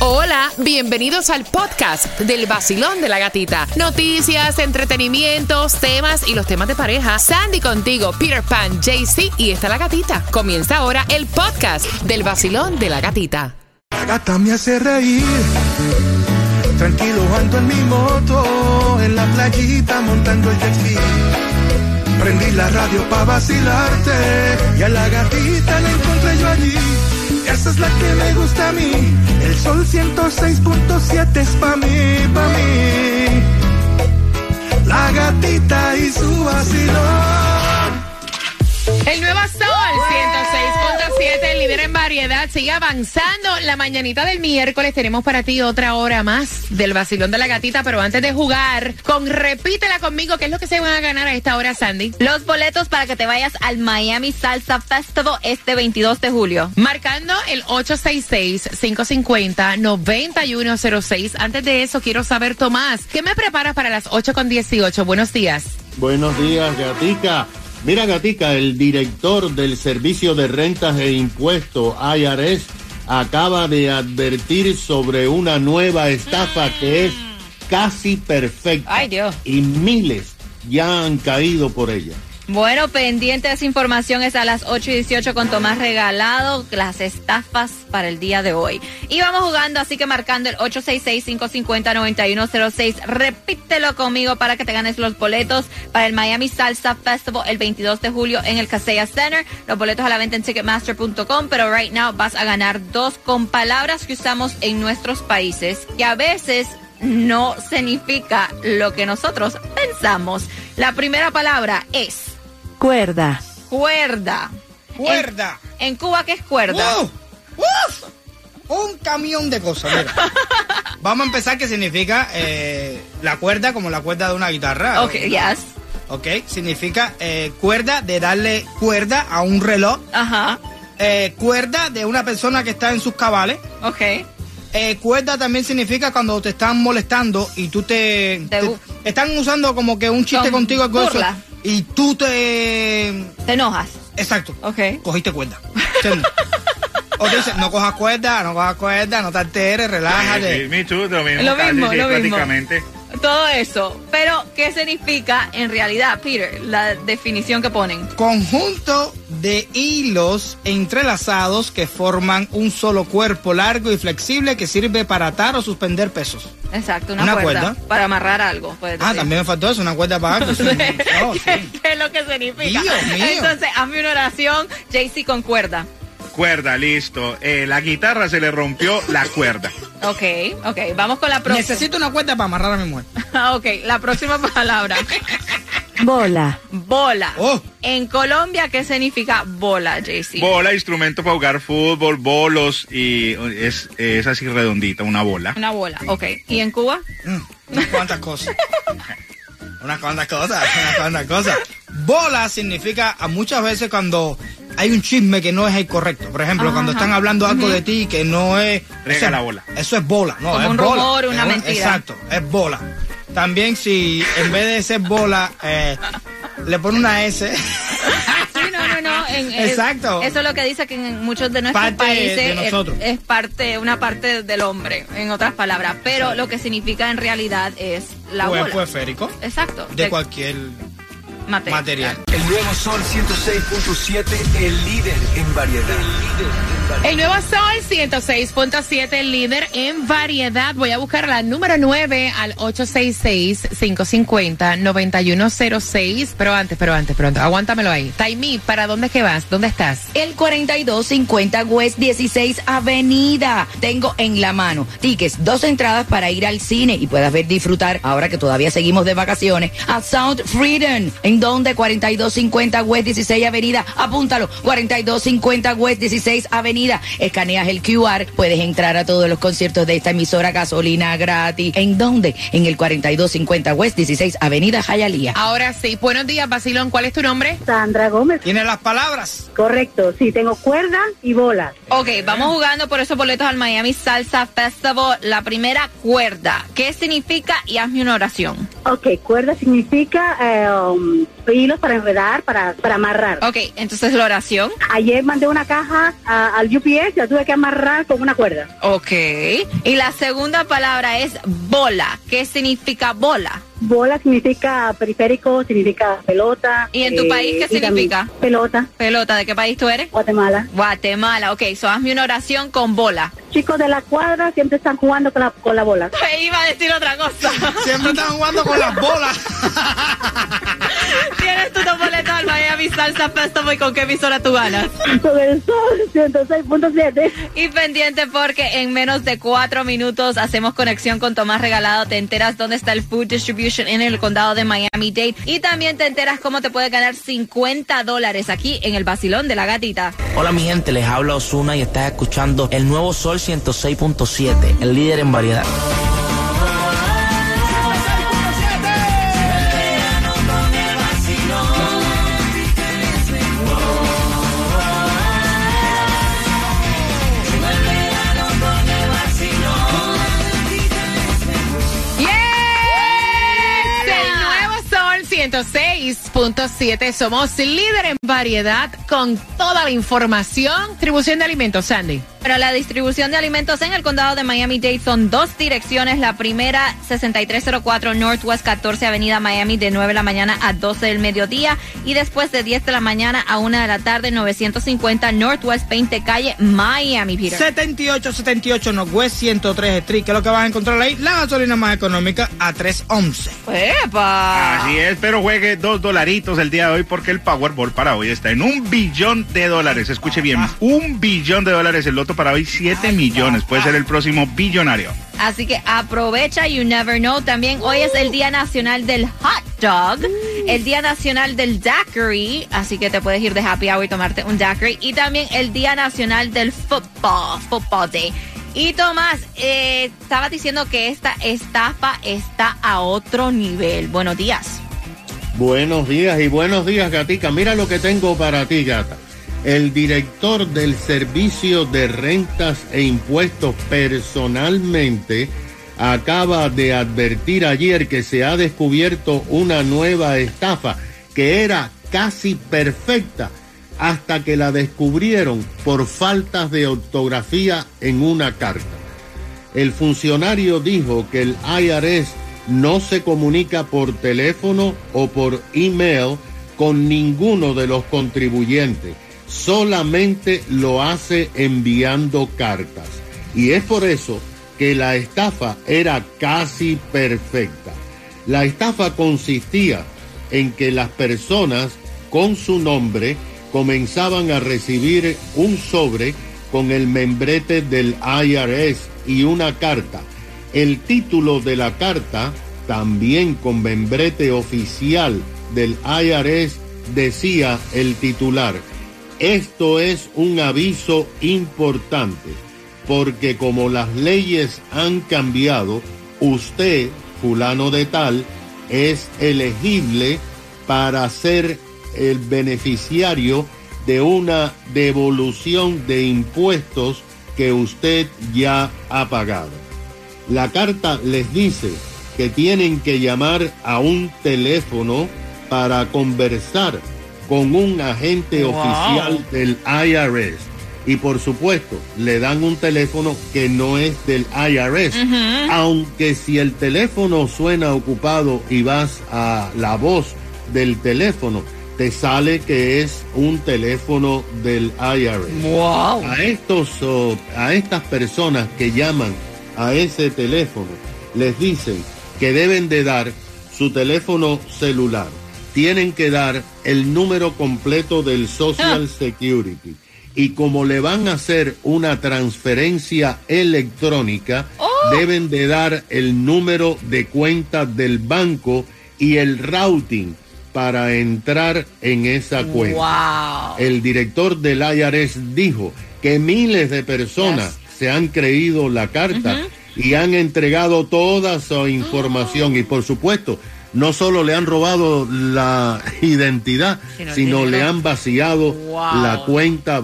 Hola, bienvenidos al podcast del vacilón de la gatita. Noticias, entretenimientos, temas y los temas de pareja. Sandy contigo, Peter Pan, JC y está la gatita. Comienza ahora el podcast del vacilón de la gatita. La gata me hace reír. Tranquilo ando en mi moto, en la playita montando el jet ski. Prendí la radio pa' vacilarte y a la gatita la encontré yo allí. Esa es la que me gusta a mí. El sol 106.7 es pa' mí, pa' mí. La gatita y su vacilón. El nuevo Sol 106.7, el líder en variedad, sigue avanzando. La mañanita del miércoles tenemos para ti otra hora más del vacilón de la gatita, pero antes de jugar, con repítela conmigo, ¿qué es lo que se van a ganar a esta hora, Sandy? Los boletos para que te vayas al Miami Salsa Festival este 22 de julio. Marcando el 866-550-9106. Antes de eso, quiero saber, Tomás, ¿qué me preparas para las 8 con 18? Buenos días. Buenos días, Gatica. Mira, Gatica, el director del Servicio de Rentas e Impuestos, IRS, acaba de advertir sobre una nueva estafa que es casi perfecta. Ay, Dios. Y miles ya han caído por ella. Bueno, pendiente esa información es a las 8 y 18 con Tomás Regalado, las estafas para el día de hoy. Y vamos jugando, así que marcando el 866-550-9106. Repítelo conmigo para que te ganes los boletos para el Miami Salsa Festival el 22 de julio en el Casella Center. Los boletos a la venta en Ticketmaster.com, pero right now vas a ganar dos con palabras que usamos en nuestros países que a veces no significa lo que nosotros pensamos. La primera palabra es Cuerda. cuerda. Cuerda. En, en Cuba, ¿qué es cuerda? ¡Uh! ¡Uf! Un camión de cosas. mira. Vamos a empezar que significa eh, la cuerda como la cuerda de una guitarra. Ok, yes. Ok, significa eh, cuerda de darle cuerda a un reloj. Ajá. eh, cuerda de una persona que está en sus cabales. Ok. Eh, cuerda también significa cuando te están molestando y tú te, Te están usando como que un chiste Con contigo algo de eso, burla. Y tú te Te enojas. exacto Ok. cogiste cuerda ¿entiendes? o te dicen no cojas cuerda no cojas cuerda no te alteres relájate Sí, me too, lo mismo, Lo casi, mismo, sí, lo mismo. prácticamente. Todo eso. Pero, ¿qué significa en realidad, Peter? La definición que ponen. conjunto de hilos entrelazados que forman un solo cuerpo largo y flexible que sirve para atar o suspender pesos Exacto, una, Una cuerda, cuerda. Para amarrar algo. ah decir. también me faltó eso una cuerda para algo sí. ¿Qué, es lo que significa? Dios mío. Entonces, hazme una oración, JC con cuerda. Cuerda, listo. Eh, la guitarra se le rompió la cuerda. Ok, ok. Vamos con la próxima. necesito una cuerda para amarrar a mi mujer ok, la próxima palabra. Bola. Bola. Oh. En Colombia, ¿qué significa bola, JC? Bola, instrumento para jugar fútbol, bolos y es, es así redondita, una bola. Una bola, ok. ¿Y en Cuba? Mm, unas cuantas cosas. unas cuantas cosas, unas cuantas cosas. Bola significa a muchas veces cuando hay un chisme que no es el correcto. Por ejemplo, cuando están hablando algo de ti que no es. Riega eso es- la bola. Eso es bola, no, Como es un bola. rumor, una Es mentira. Exacto, es bola. También si en vez de ser bola, eh, le pone una S. Sí, no, no, no. en- en- Exacto. Eso es lo que dice que en muchos de nuestros Parte de países es- parte, una parte del hombre, en otras palabras. Pero lo que signica en realidad es la Cuerpo bola. esférico Exacto. de cualquier material. material. El nuevo Sol 106.7, el líder en variedad. El líder en variedad. El nuevo Sol 106.7, el líder en variedad. Voy a buscar la número 9 al 866-550-9106. Pero antes, pero antes, pronto. Aguántamelo ahí. Taimi, ¿para dónde es que vas? ¿Dónde estás? El 4250 West 16 Avenida. Tengo en la mano tickets, dos entradas para ir al cine y puedas ver disfrutar, ahora que todavía seguimos de vacaciones, a Sound Freedom. ¿En donde 4250 West 16 Avenida. Apúntalo. 4250 West 16 Avenida. Escaneas el QR, puedes entrar a todos los conciertos de esta emisora gasolina gratis. ¿En dónde? En el 4250 West 16 Avenida Jayalía. Ahora sí. Buenos días, Basilón. ¿Cuál es tu nombre? Sandra Gómez. Tiene las palabras. Correcto, sí, tengo cuerda y bolas. Ok, vamos jugando por esos boletos al Miami Salsa Festival. La primera cuerda. ¿Qué significa? Y hazme una oración. Ok, cuerda significa eh, um, hilos para enredar, para, para amarrar. Ok, entonces la oración. Ayer mandé una caja a- al UPS, la tuve que amarrar con una cuerda. Ok. Y la segunda palabra es bola. ¿Qué significa bola? Bola significa periférico, significa pelota. ¿Y en tu eh, país qué significa? Pelota, Pelota, ¿de qué país tú eres? Guatemala. Guatemala, ok, so hazme una oración con bola. Chicos de la cuadra siempre están jugando con la, con la bola. Iba a decir otra cosa. Siempre están jugando con las bolas. Tienes tu boleto al Miami Salsa Festival y con qué emisora tú ganas. Con el sol 106.7. Y pendiente porque en menos de cuatro minutos hacemos conexión con Tomás Regalado. Te enteras dónde está el Food Distribution en el condado de Miami-Dade. Y también te enteras cómo te puedes ganar 50 dólares aquí en el Basilón de la Gatita. Hola mi gente, les habla Osuna y estás escuchando el nuevo Sol 106.7, el líder en variedad. 106 96.7. Somos líder en variedad con toda la información. Distribución de alimentos, Sandy. Bueno, la distribución de alimentos en el condado de Miami-Dade son dos direcciones. La primera, 6304 Northwest 14 Avenida Miami, de 9 de la mañana a 12 del mediodía. Y después de 10 de la mañana a 1 de la tarde, 950 Northwest 20 Calle, Miami, Peter. 7878 Northwest 103 Street. ¿Qué es lo que vas a encontrar ahí? La gasolina más económica a 311. ¡Epa! Así es, pero juegue dos dolaritos el día de hoy porque el Powerball para hoy está en un billón de dólares. Escuche bien, un billón de dólares. El loto para hoy, 7 millones. Puede ser el próximo billonario. Así que aprovecha, you never know. También hoy es el Día Nacional del Hot Dog, el Día Nacional del Daiquiri, así que te puedes ir de happy hour y tomarte un daiquiri. Y también el Día Nacional del Football, Football Day. Y Tomás, eh, estaba diciendo que esta estafa está a otro nivel. Buenos días. Buenos días y buenos días, gatica. Mira lo que tengo para ti, gata. El director del Servicio de Rentas e Impuestos personalmente acaba de advertir ayer que se ha descubierto una nueva estafa que era casi perfecta hasta que la descubrieron por faltas de ortografía en una carta. El funcionario dijo que el IRS no se comunica por teléfono o por email con ninguno de los contribuyentes, solamente lo hace enviando cartas. Y es por eso que la estafa era casi perfecta. La estafa consistía en que las personas con su nombre comenzaban a recibir un sobre con el membrete del IRS y una carta. El título de la carta, también con membrete oficial del IRS, decía el titular, esto es un aviso importante, porque como las leyes han cambiado, usted, fulano de tal, es elegible para ser el beneficiario de una devolución de impuestos que usted ya ha pagado. La carta les dice que tienen que llamar a un teléfono para conversar con un agente Wow. oficial del IRS. Y por supuesto, le dan un teléfono que no es del IRS. Aunque si el teléfono suena ocupado y vas a la voz del teléfono, te sale que es un teléfono del IRS. Wow. A estos, a estas personas que llaman a ese teléfono, les dicen que deben de dar su teléfono celular. Tienen que dar el número completo del Social Security. Y como le van a hacer una transferencia electrónica, deben de dar el número de cuenta del banco y el routing para entrar en esa cuenta. El director del IRS dijo que miles de personas se han creído la carta y han entregado toda su información y por supuesto no solo le han robado la identidad, Sino le han vaciado Wow. la cuenta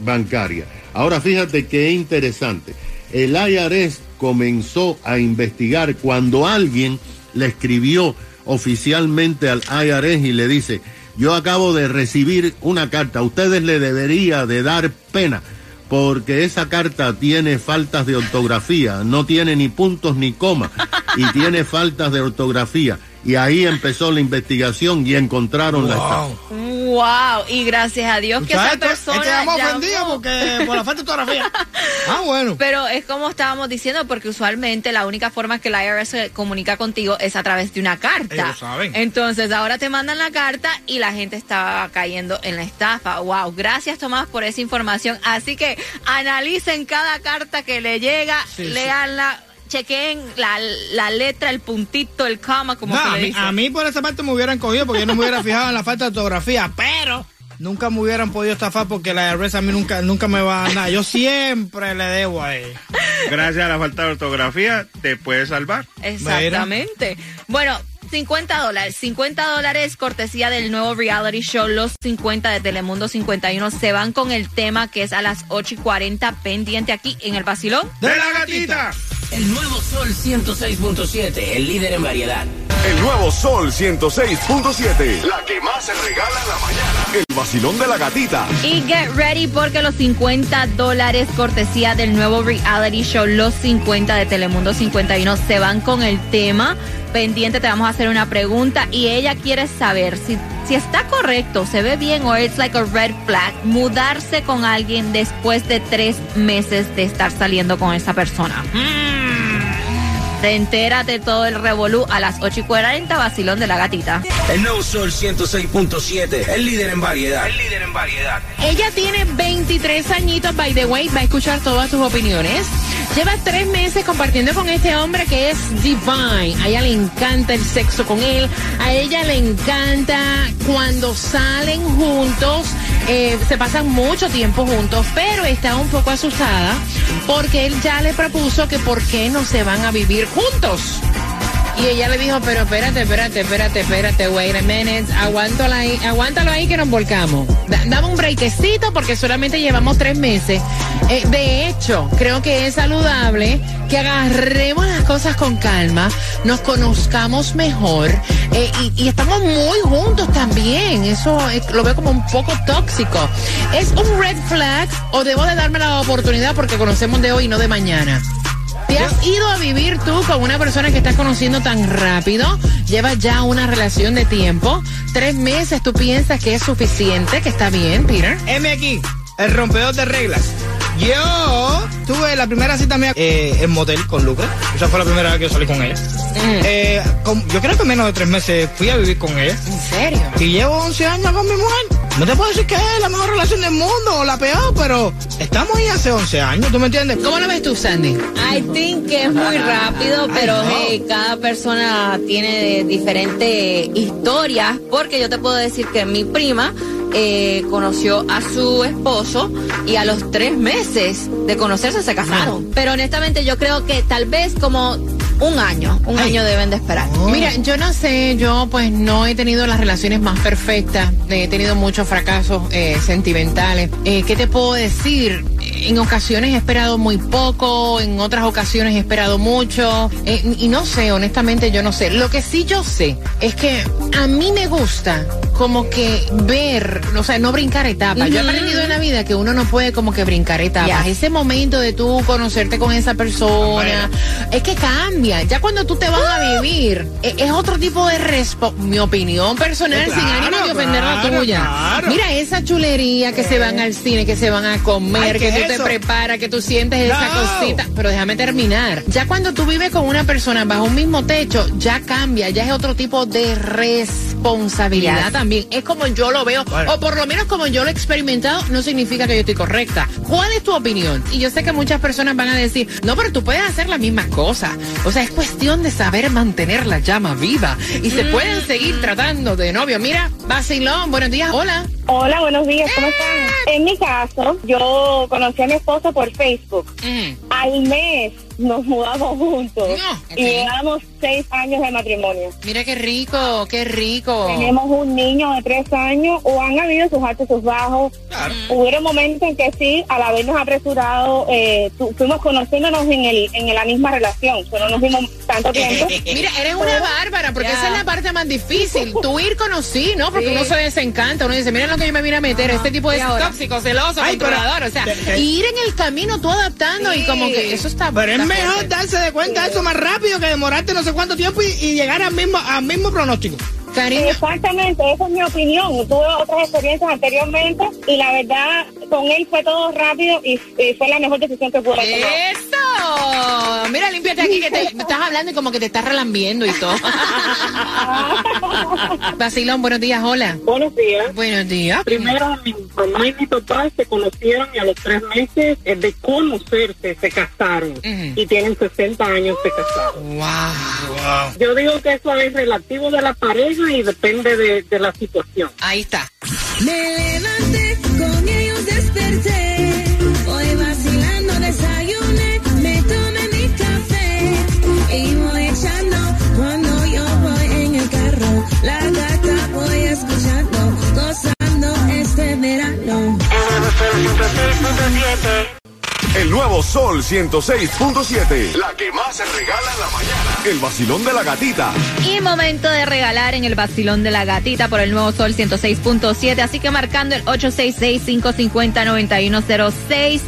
bancaria. Ahora fíjate qué interesante. El IRS comenzó a investigar cuando alguien le escribió oficialmente al IRS y le dice, yo acabo de recibir una carta, a ustedes le debería de dar pena porque esa carta tiene faltas de ortografía, no tiene ni puntos ni comas y tiene faltas de ortografía. Y ahí empezó la investigación y encontraron la estafa. Wow, y gracias a Dios que esa Muchacho, persona estamos ofendidos porque por la falta de ortografía. Ah, bueno. Pero es como estábamos diciendo, porque usualmente la única forma que la IRS se comunica contigo es a través de una carta. Ellos saben. Entonces ahora te mandan la carta y la gente está cayendo en la estafa. Wow, gracias Tomás por esa información. Así que analicen cada carta que le llega, Sí, sí. Leanla, chequeen la, la letra, el puntito, el coma, como No, se le dice. a mí por esa parte me hubieran cogido porque yo no me hubiera fijado en la falta de ortografía, pero nunca me hubieran podido estafar porque la IRS a mí nunca, nunca me va a dar nada. Yo siempre le debo a él. Gracias a la falta de ortografía, te puedes salvar. Exactamente. Bueno, 50 dólares. 50 dólares cortesía del nuevo reality show Los 50 de Telemundo 51. Se van con el tema que es a las 8 y 40 pendiente aquí en el Basilón. ¡De la gatita! El nuevo Sol 106.7, el líder en variedad. El nuevo Sol 106.7. La que más se regala en la mañana. El vacilón de la gatita. Y get ready porque los 50 dólares cortesía del nuevo reality show Los 50 de Telemundo 51 se van con el tema. Pendiente te vamos a hacer una pregunta y ella quiere saber si, si está correcto, se ve bien o it's like a red flag mudarse con alguien después de tres meses de estar saliendo con esa persona. Te entérate todo el revolú a las 8 y 40, vacilón de la gatita. El nuevo Sol 106.7, el líder en variedad. El líder en variedad. Ella tiene 23 añitos, by the way, va a escuchar todas tus opiniones. Lleva tres meses compartiendo con este hombre que es Divine. A ella le encanta el sexo con él. A ella le encanta cuando salen juntos. Eh, se pasan mucho tiempo juntos, pero está un poco asustada porque él ya le propuso que por qué no se van a vivir juntos. Y ella le dijo, pero espérate, espérate, espérate, espérate, wait a minute, aguántalo ahí, aguántalo ahí que nos volcamos. Da- dame un breakecito porque solamente llevamos tres meses. Eh, de hecho, creo que es saludable que agarremos las cosas con calma, nos conozcamos mejor eh, y, estamos muy juntos también. Eso lo veo como un poco tóxico. ¿Es un red flag o debo de darme la oportunidad porque conocemos de hoy y no de mañana? ¿Te has ido a vivir tú con una persona que estás conociendo tan rápido? Llevas ya una relación de tiempo. Tres meses, ¿tú piensas que es suficiente, que está bien, Peter? M aquí, el rompedor de reglas. Yo tuve la primera cita mía eh, en motel con Lucas. Esa fue la primera vez que yo salí con ella. Eh, con- yo creo que menos de tres meses fui a vivir con ella. ¿En serio? Y llevo 11 años con mi mujer. No te puedo decir que es la mejor relación del mundo o la peor, pero estamos ahí hace 11 años, ¿tú me entiendes? ¿Cómo lo ves tú, Sandy? I think que es muy rápido, pero hey, cada persona tiene diferentes historias, porque yo te puedo decir que mi prima eh, conoció a su esposo y a los tres meses de conocerse se casaron. Pero honestamente yo creo que tal vez como un año, un año deben de esperar. Mira, yo no sé, yo pues no he tenido las relaciones más perfectas, he tenido muchos fracasos eh, sentimentales. Eh, ¿Qué te puedo decir? En ocasiones he esperado muy poco, en otras ocasiones he esperado mucho, eh, y no sé, honestamente yo no sé. Lo que sí yo sé es que a mí me gusta como que ver, o sea, no brincar etapas. Yo he aprendido en la vida que uno no puede como que brincar etapas. Ese momento de tú conocerte con esa persona, es que cambia. Ya cuando tú te vas a vivir, e- es otro tipo de mi opinión personal, Eh, sin ánimo de ofender la claro, tuya. claro. Mira esa chulería que se van al cine, que se van a comer, Ay, que ¿qué tú te preparas, que tú sientes esa No. cosita. Pero déjame terminar. Ya cuando tú vives con una persona bajo un mismo techo, ya cambia, ya es otro tipo de responsabilidad Yes. también. Es como yo lo veo, Bueno. o por lo menos como yo lo he experimentado, no significa que yo estoy correcta. ¿Cuál es tu opinión? Y yo sé que muchas personas van a decir, no, pero tú puedes hacer las mismas cosas. O sea, es cuestión de saber mantener la llama viva. Y se pueden seguir tratando de novio. Mira, Basilón, buenos días, hola. Hola, buenos días, ¿cómo están? En mi caso, yo conocí a mi esposo por Facebook. Mm. Al mes nos mudamos juntos No, y llevamos seis años de matrimonio. Mira qué rico, qué rico. Tenemos un niño de tres años o han habido sus altos y sus bajos. Hubieron momentos en que sí, al habernos apresurado, eh, tu- fuimos conociéndonos en, el, en la misma relación. Solo nos vimos, tanto tiempo. Mira, eres una bárbara, porque esa es la parte más difícil. Tú ir con sí, ¿no? Porque Sí. uno se desencanta, uno dice, mira lo que yo me vine a meter, este tipo de ¿y ahora? tóxico, celoso, Ay, pero- controlador, o sea, te- te- y ir en el camino tú adaptando y como que eso está Pero es mejor fuerte. darse de cuenta eso más rápido que demorarte no sé cuánto tiempo y, y llegar al mismo, al mismo pronóstico. Cariño, Exactamente, esa es mi opinión. Tuve otras experiencias anteriormente y la verdad, con él fue todo rápido y, y fue la mejor decisión que pude tomar. Mira, límpiate aquí que te estás hablando y como que te estás relambiendo y todo. Basilón, buenos días, hola. Buenos días. Buenos días. Primero, mi mamá y mi papá se conocieron y a los tres meses eh, de conocerse se casaron. Y tienen 60 años de casados. Wow. Yo digo que eso es relativo de la pareja y depende de, de la situación. Ahí está. Me levanté, con ellos desperté. El nuevo Sol 106.7. La que más se regala en la mañana. El vacilón de la gatita. Y momento de regalar en el vacilón de la gatita por el nuevo Sol 106.7. Así que marcando el 866-550-9106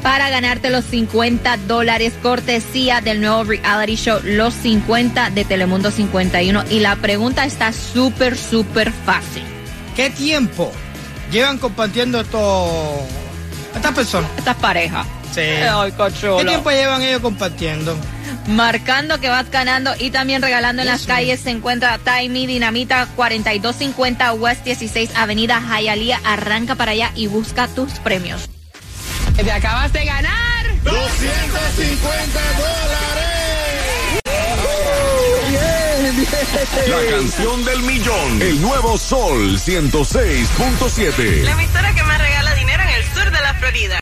para ganarte los 50 dólares cortesía del nuevo reality show Los 50 de Telemundo 51. Y la pregunta está súper, súper fácil. ¿Qué tiempo llevan compartiendo estos, estas personas? Estas parejas. Sí. Ay. ¿Qué tiempo llevan ellos compartiendo? Marcando que vas ganando y también regalando en las calles se encuentra Taimi Dinamita 4250 West 16 Avenida Hialeah. Arranca para allá y busca tus premios. Te acabas de ganar 250 La canción del millón. El nuevo Sol 106.7. emisora que más regala dinero en el sur de la Florida.